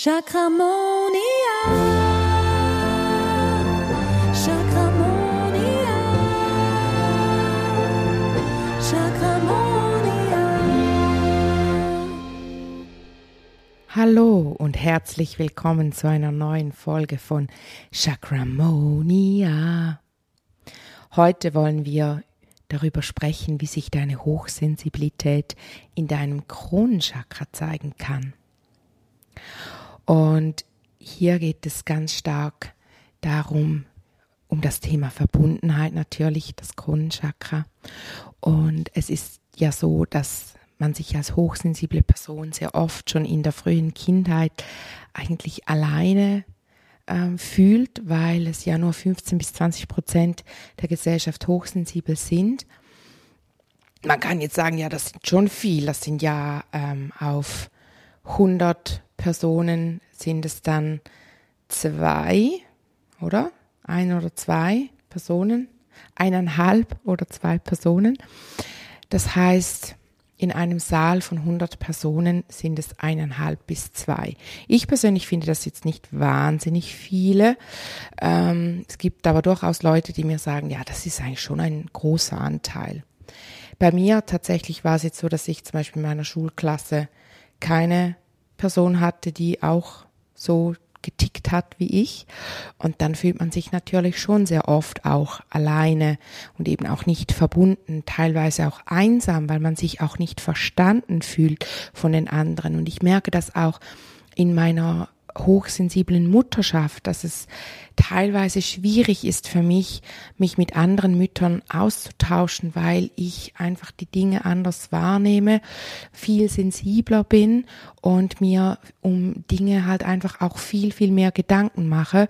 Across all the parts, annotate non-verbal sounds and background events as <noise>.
Chakramonia. Chakramonia. Chakramonia. Hallo und herzlich willkommen zu einer neuen Folge von Chakramonia. Heute wollen wir darüber sprechen, wie sich deine Hochsensibilität in deinem Kronenchakra zeigen kann. Und hier geht es ganz stark darum, um das Thema Verbundenheit natürlich, das Kronenchakra. Und es ist ja so, dass man sich als hochsensible Person sehr oft schon in der frühen Kindheit eigentlich alleine ähm, fühlt, weil es ja nur 15 bis 20 Prozent der Gesellschaft hochsensibel sind. Man kann jetzt sagen, ja, das sind schon viel, das sind ja ähm, auf 100 Personen sind es dann zwei, oder? Ein oder zwei Personen, eineinhalb oder zwei Personen. Das heißt, in einem Saal von 100 Personen sind es eineinhalb bis zwei. Ich persönlich finde das jetzt nicht wahnsinnig viele. Ähm, es gibt aber durchaus Leute, die mir sagen, ja, das ist eigentlich schon ein großer Anteil. Bei mir tatsächlich war es jetzt so, dass ich zum Beispiel in meiner Schulklasse keine Person hatte, die auch so getickt hat wie ich. Und dann fühlt man sich natürlich schon sehr oft auch alleine und eben auch nicht verbunden, teilweise auch einsam, weil man sich auch nicht verstanden fühlt von den anderen. Und ich merke das auch in meiner hochsensiblen Mutterschaft, dass es teilweise schwierig ist für mich, mich mit anderen Müttern auszutauschen, weil ich einfach die Dinge anders wahrnehme, viel sensibler bin und mir um Dinge halt einfach auch viel, viel mehr Gedanken mache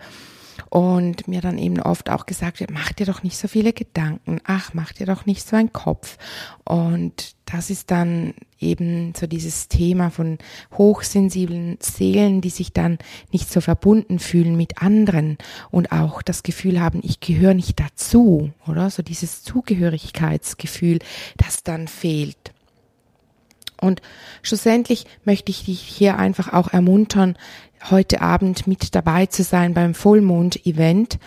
und mir dann eben oft auch gesagt wird, mach dir doch nicht so viele Gedanken, ach, mach dir doch nicht so einen Kopf. Und das ist dann eben so dieses Thema von hochsensiblen Seelen, die sich dann nicht so verbunden fühlen mit anderen und auch das Gefühl haben, ich gehöre nicht dazu, oder? So dieses Zugehörigkeitsgefühl, das dann fehlt. Und schlussendlich möchte ich dich hier einfach auch ermuntern, heute Abend mit dabei zu sein beim Vollmond-Event,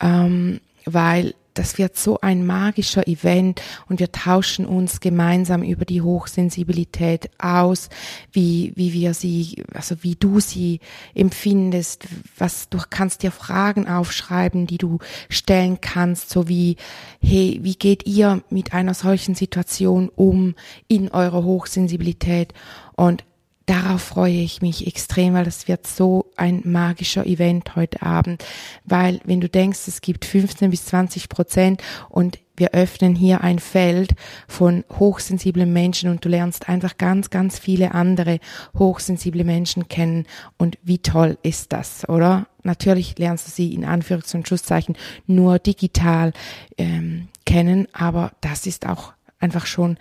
ähm, weil das wird so ein magischer Event und wir tauschen uns gemeinsam über die Hochsensibilität aus, wie, wie wir sie, also wie du sie empfindest, was, du kannst dir Fragen aufschreiben, die du stellen kannst, so wie, hey, wie geht ihr mit einer solchen Situation um in eurer Hochsensibilität? Und darauf freue ich mich extrem, weil das wird so ein magischer Event heute Abend, weil wenn du denkst, es gibt 15 bis 20 Prozent und wir öffnen hier ein Feld von hochsensiblen Menschen und du lernst einfach ganz, ganz viele andere hochsensible Menschen kennen und wie toll ist das, oder? Natürlich lernst du sie in Anführungs- und Schlusszeichen nur digital ähm, kennen, aber das ist auch einfach schon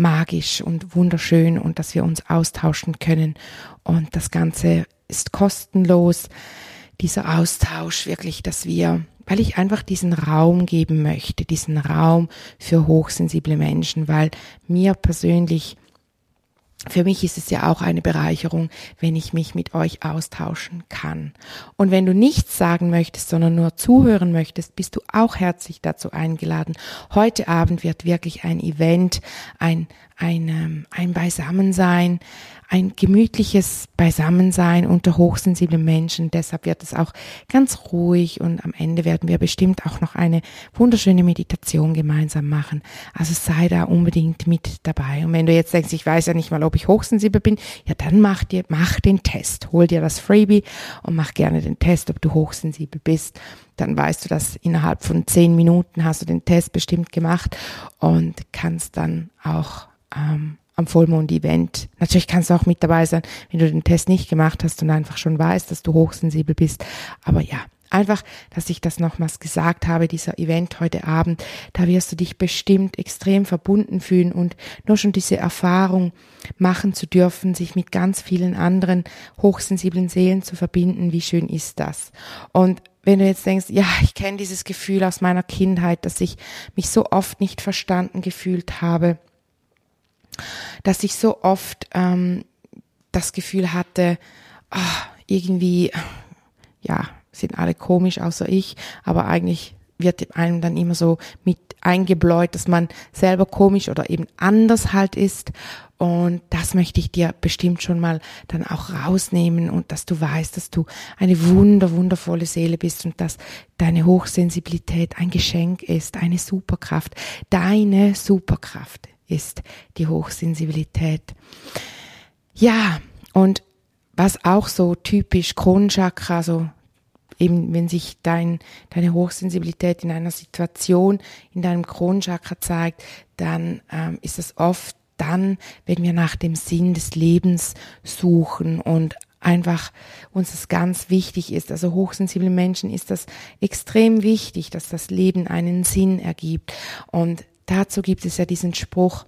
magisch und wunderschön und dass wir uns austauschen können. Und das Ganze ist kostenlos, dieser Austausch wirklich, dass wir, weil ich einfach diesen Raum geben möchte, diesen Raum für hochsensible Menschen, weil mir persönlich für mich ist es ja auch eine Bereicherung, wenn ich mich mit euch austauschen kann. Und wenn du nichts sagen möchtest, sondern nur zuhören möchtest, bist du auch herzlich dazu eingeladen. Heute Abend wird wirklich ein Event, ein, ein, ähm, ein Beisammensein, ein gemütliches Beisammensein unter hochsensiblen Menschen. Deshalb wird es auch ganz ruhig und am Ende werden wir bestimmt auch noch eine wunderschöne Meditation gemeinsam machen. Also sei da unbedingt mit dabei. Und wenn du jetzt denkst, ich weiß ja nicht mal, ob ich hochsensibel bin, ja dann mach dir, mach den Test. Hol dir das Freebie und mach gerne den Test, ob du hochsensibel bist dann weißt du, dass innerhalb von zehn Minuten hast du den Test bestimmt gemacht und kannst dann auch ähm, am Vollmond-Event. Natürlich kannst du auch mit dabei sein, wenn du den Test nicht gemacht hast und einfach schon weißt, dass du hochsensibel bist. Aber ja, einfach, dass ich das nochmals gesagt habe, dieser Event heute Abend, da wirst du dich bestimmt extrem verbunden fühlen und nur schon diese Erfahrung machen zu dürfen, sich mit ganz vielen anderen hochsensiblen Seelen zu verbinden, wie schön ist das? Und wenn du jetzt denkst, ja, ich kenne dieses Gefühl aus meiner Kindheit, dass ich mich so oft nicht verstanden gefühlt habe, dass ich so oft ähm, das Gefühl hatte, oh, irgendwie, ja, sind alle komisch außer ich, aber eigentlich wird einem dann immer so mit eingebläut, dass man selber komisch oder eben anders halt ist. Und das möchte ich dir bestimmt schon mal dann auch rausnehmen und dass du weißt, dass du eine wunder, wundervolle Seele bist und dass deine Hochsensibilität ein Geschenk ist, eine Superkraft. Deine Superkraft ist die Hochsensibilität. Ja, und was auch so typisch Kronchakra, so eben wenn sich dein, deine Hochsensibilität in einer Situation in deinem Kronchakra zeigt, dann ähm, ist es oft dann, wenn wir nach dem Sinn des Lebens suchen und einfach uns das ganz wichtig ist. Also hochsensible Menschen ist das extrem wichtig, dass das Leben einen Sinn ergibt. Und dazu gibt es ja diesen Spruch,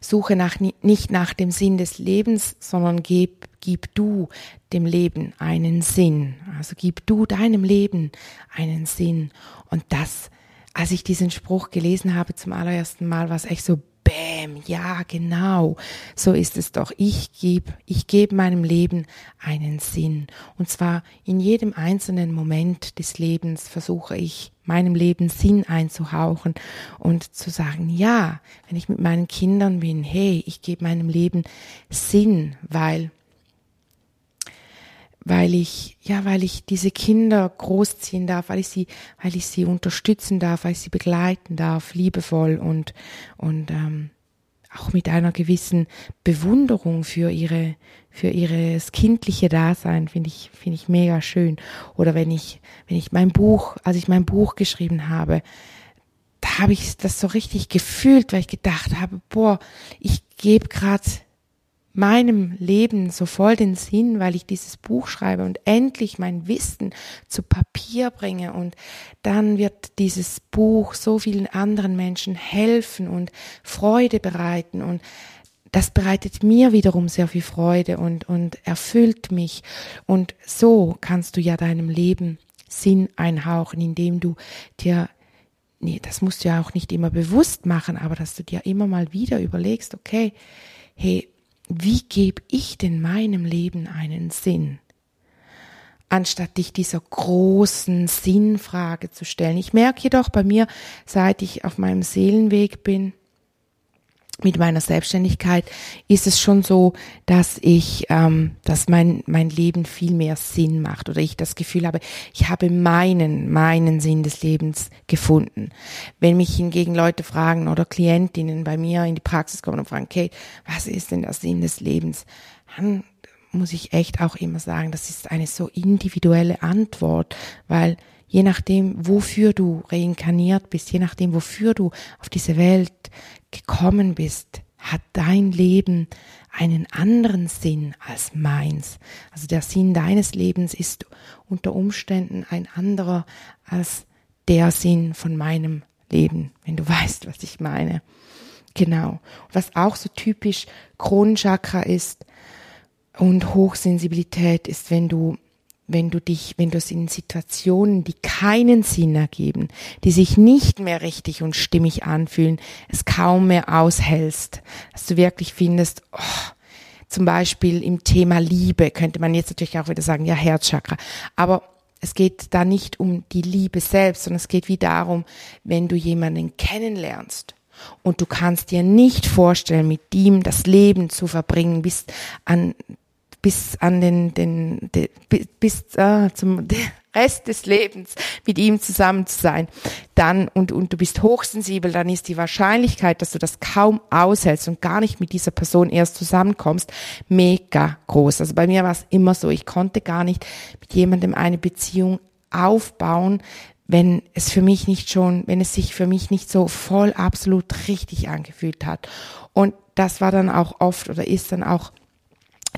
Suche nach, nicht nach dem Sinn des Lebens, sondern gib, gib du dem Leben einen Sinn. Also gib du deinem Leben einen Sinn. Und das, als ich diesen Spruch gelesen habe zum allerersten Mal, war es echt so, Bäm, ja, genau. So ist es doch. Ich gebe, ich gebe meinem Leben einen Sinn. Und zwar in jedem einzelnen Moment des Lebens versuche ich, meinem Leben Sinn einzuhauchen und zu sagen, ja, wenn ich mit meinen Kindern bin, hey, ich gebe meinem Leben Sinn, weil weil ich, ja, weil ich diese Kinder großziehen darf, weil ich sie, weil ich sie unterstützen darf, weil ich sie begleiten darf, liebevoll und, und ähm, auch mit einer gewissen Bewunderung für ihre, für ihres kindliche Dasein, finde ich, finde ich mega schön. Oder wenn ich, wenn ich mein Buch, als ich mein Buch geschrieben habe, da habe ich das so richtig gefühlt, weil ich gedacht habe, boah, ich gebe gerade meinem Leben so voll den Sinn, weil ich dieses Buch schreibe und endlich mein Wissen zu Papier bringe und dann wird dieses Buch so vielen anderen Menschen helfen und Freude bereiten und das bereitet mir wiederum sehr viel Freude und, und erfüllt mich. Und so kannst du ja deinem Leben Sinn einhauchen, indem du dir, nee, das musst du ja auch nicht immer bewusst machen, aber dass du dir immer mal wieder überlegst, okay, hey, wie gebe ich denn meinem Leben einen Sinn? Anstatt dich dieser großen Sinnfrage zu stellen. Ich merke jedoch bei mir, seit ich auf meinem Seelenweg bin, mit meiner Selbstständigkeit ist es schon so, dass ich, ähm, dass mein mein Leben viel mehr Sinn macht oder ich das Gefühl habe, ich habe meinen meinen Sinn des Lebens gefunden. Wenn mich hingegen Leute fragen oder Klientinnen bei mir in die Praxis kommen und fragen, okay, was ist denn der Sinn des Lebens? Dann muss ich echt auch immer sagen, das ist eine so individuelle Antwort, weil je nachdem, wofür du reinkarniert bist, je nachdem, wofür du auf diese Welt gekommen bist, hat dein Leben einen anderen Sinn als meins. Also der Sinn deines Lebens ist unter Umständen ein anderer als der Sinn von meinem Leben, wenn du <laughs> weißt, was ich meine. Genau. Was auch so typisch Kronenchakra ist und Hochsensibilität ist, wenn du wenn du dich, wenn du es in Situationen, die keinen Sinn ergeben, die sich nicht mehr richtig und stimmig anfühlen, es kaum mehr aushältst, dass du wirklich findest, oh, zum Beispiel im Thema Liebe könnte man jetzt natürlich auch wieder sagen, ja, Herzchakra. Aber es geht da nicht um die Liebe selbst, sondern es geht wie darum, wenn du jemanden kennenlernst und du kannst dir nicht vorstellen, mit ihm das Leben zu verbringen bis an bis an den, den, den bis äh, zum <laughs> Rest des Lebens mit ihm zusammen zu sein, dann und, und du bist hochsensibel, dann ist die Wahrscheinlichkeit, dass du das kaum aushältst und gar nicht mit dieser Person erst zusammenkommst, mega groß. Also bei mir war es immer so, ich konnte gar nicht mit jemandem eine Beziehung aufbauen, wenn es für mich nicht schon, wenn es sich für mich nicht so voll absolut richtig angefühlt hat. Und das war dann auch oft oder ist dann auch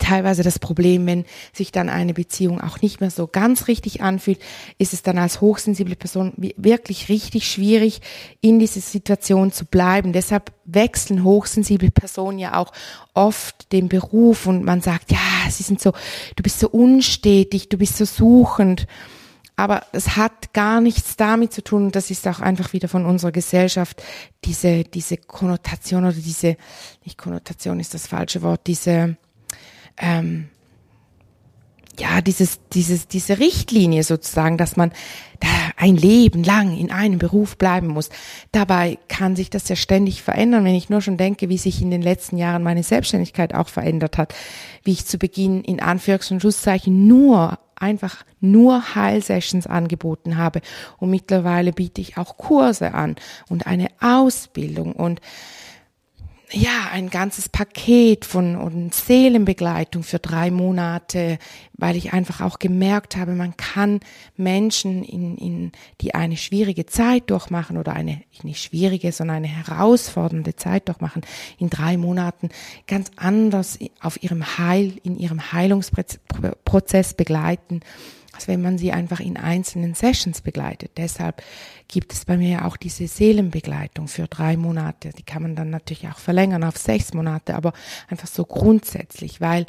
teilweise das Problem, wenn sich dann eine Beziehung auch nicht mehr so ganz richtig anfühlt, ist es dann als hochsensible Person wirklich richtig schwierig, in dieser Situation zu bleiben. Deshalb wechseln hochsensible Personen ja auch oft den Beruf und man sagt, ja, sie sind so, du bist so unstetig, du bist so suchend. Aber es hat gar nichts damit zu tun, das ist auch einfach wieder von unserer Gesellschaft, diese, diese Konnotation oder diese, nicht Konnotation ist das falsche Wort, diese, ähm, ja, dieses, dieses, diese Richtlinie sozusagen, dass man da ein Leben lang in einem Beruf bleiben muss. Dabei kann sich das ja ständig verändern, wenn ich nur schon denke, wie sich in den letzten Jahren meine Selbstständigkeit auch verändert hat, wie ich zu Beginn in Anführungs- und Schlusszeichen nur einfach nur Heilsessions angeboten habe. Und mittlerweile biete ich auch Kurse an und eine Ausbildung. Und ja, ein ganzes Paket von und Seelenbegleitung für drei Monate, weil ich einfach auch gemerkt habe, man kann Menschen in, in, die eine schwierige Zeit durchmachen oder eine, nicht schwierige, sondern eine herausfordernde Zeit durchmachen, in drei Monaten ganz anders auf ihrem Heil, in ihrem Heilungsprozess begleiten als wenn man sie einfach in einzelnen Sessions begleitet. Deshalb gibt es bei mir auch diese Seelenbegleitung für drei Monate. Die kann man dann natürlich auch verlängern auf sechs Monate, aber einfach so grundsätzlich, weil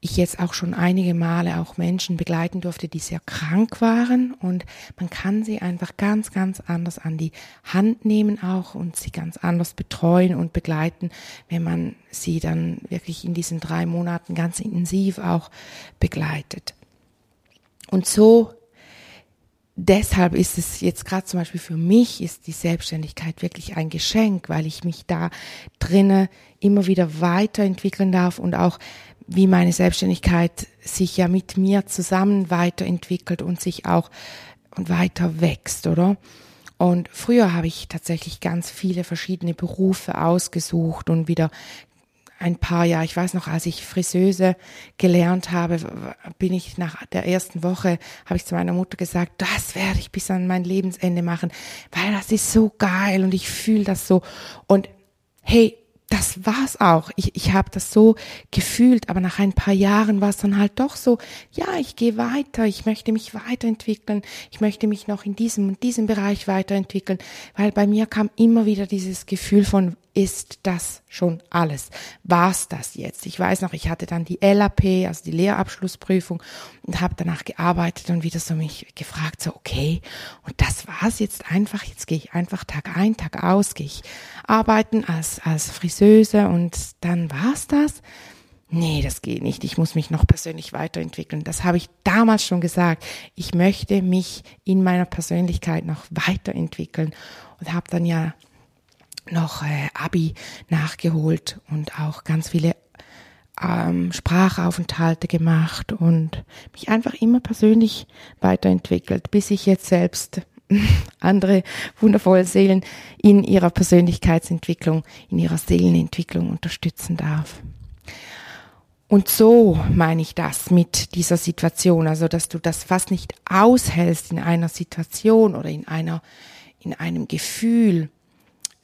ich jetzt auch schon einige Male auch Menschen begleiten durfte, die sehr krank waren und man kann sie einfach ganz, ganz anders an die Hand nehmen auch und sie ganz anders betreuen und begleiten, wenn man sie dann wirklich in diesen drei Monaten ganz intensiv auch begleitet. Und so, deshalb ist es jetzt gerade zum Beispiel für mich, ist die Selbstständigkeit wirklich ein Geschenk, weil ich mich da drinne immer wieder weiterentwickeln darf und auch wie meine Selbstständigkeit sich ja mit mir zusammen weiterentwickelt und sich auch und weiter wächst, oder? Und früher habe ich tatsächlich ganz viele verschiedene Berufe ausgesucht und wieder ein paar Jahre, ich weiß noch, als ich Friseuse gelernt habe, bin ich nach der ersten Woche, habe ich zu meiner Mutter gesagt, das werde ich bis an mein Lebensende machen, weil das ist so geil und ich fühle das so. Und hey, das war's auch. Ich, ich habe das so gefühlt, aber nach ein paar Jahren war es dann halt doch so, ja, ich gehe weiter, ich möchte mich weiterentwickeln, ich möchte mich noch in diesem und diesem Bereich weiterentwickeln, weil bei mir kam immer wieder dieses Gefühl von, ist das schon alles? War's das jetzt? Ich weiß noch, ich hatte dann die LAP, also die Lehrabschlussprüfung und habe danach gearbeitet und wieder so mich gefragt, so okay, und das war's jetzt einfach, jetzt gehe ich einfach Tag ein, Tag aus, gehe ich arbeiten als, als Friseuse und dann war's das? Nee, das geht nicht. Ich muss mich noch persönlich weiterentwickeln. Das habe ich damals schon gesagt. Ich möchte mich in meiner Persönlichkeit noch weiterentwickeln und habe dann ja noch äh, Abi nachgeholt und auch ganz viele ähm, Sprachaufenthalte gemacht und mich einfach immer persönlich weiterentwickelt, bis ich jetzt selbst <laughs> andere wundervolle Seelen in ihrer Persönlichkeitsentwicklung, in ihrer Seelenentwicklung unterstützen darf. Und so meine ich das mit dieser Situation, also dass du das fast nicht aushältst in einer Situation oder in einer, in einem Gefühl,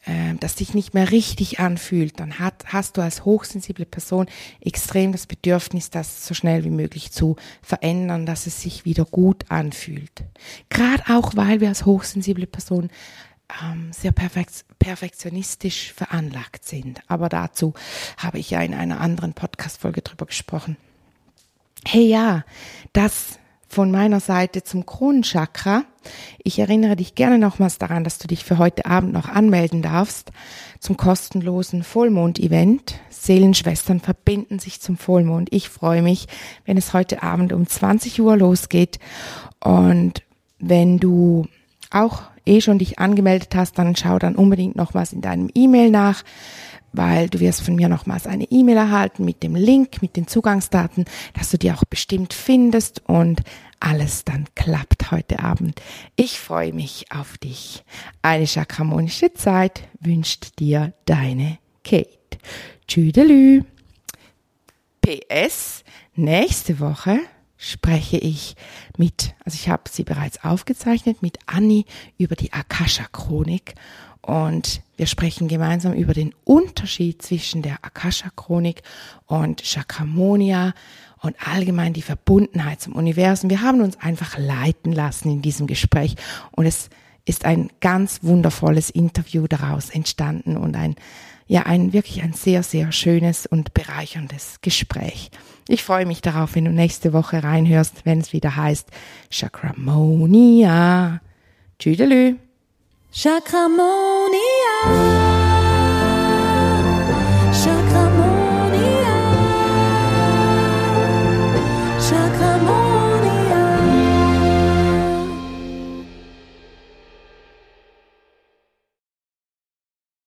äh, das sich nicht mehr richtig anfühlt, dann hat, hast du als hochsensible Person extrem das Bedürfnis, das so schnell wie möglich zu verändern, dass es sich wieder gut anfühlt. Gerade auch, weil wir als hochsensible Person ähm, sehr perfekt, perfektionistisch veranlagt sind. Aber dazu habe ich ja in einer anderen Podcast-Folge drüber gesprochen. Hey ja, das von meiner Seite zum Kronenchakra. Ich erinnere dich gerne nochmals daran, dass du dich für heute Abend noch anmelden darfst zum kostenlosen Vollmond-Event. Seelenschwestern verbinden sich zum Vollmond. Ich freue mich, wenn es heute Abend um 20 Uhr losgeht. Und wenn du auch eh schon dich angemeldet hast, dann schau dann unbedingt nochmals in deinem E-Mail nach weil du wirst von mir nochmals eine E-Mail erhalten mit dem Link, mit den Zugangsdaten, dass du die auch bestimmt findest und alles dann klappt heute Abend. Ich freue mich auf dich. Eine chakramonische Zeit wünscht dir deine Kate. Tschüdelü. PS, nächste Woche spreche ich mit, also ich habe sie bereits aufgezeichnet, mit Anni über die Akasha-Chronik und wir sprechen gemeinsam über den Unterschied zwischen der Akasha-Chronik und Chakramonia und allgemein die Verbundenheit zum Universum. Wir haben uns einfach leiten lassen in diesem Gespräch und es ist ein ganz wundervolles Interview daraus entstanden und ein, ja, ein wirklich ein sehr, sehr schönes und bereicherndes Gespräch. Ich freue mich darauf, wenn du nächste Woche reinhörst, wenn es wieder heißt Chakramonia. Tschüdelü. Chakramonia.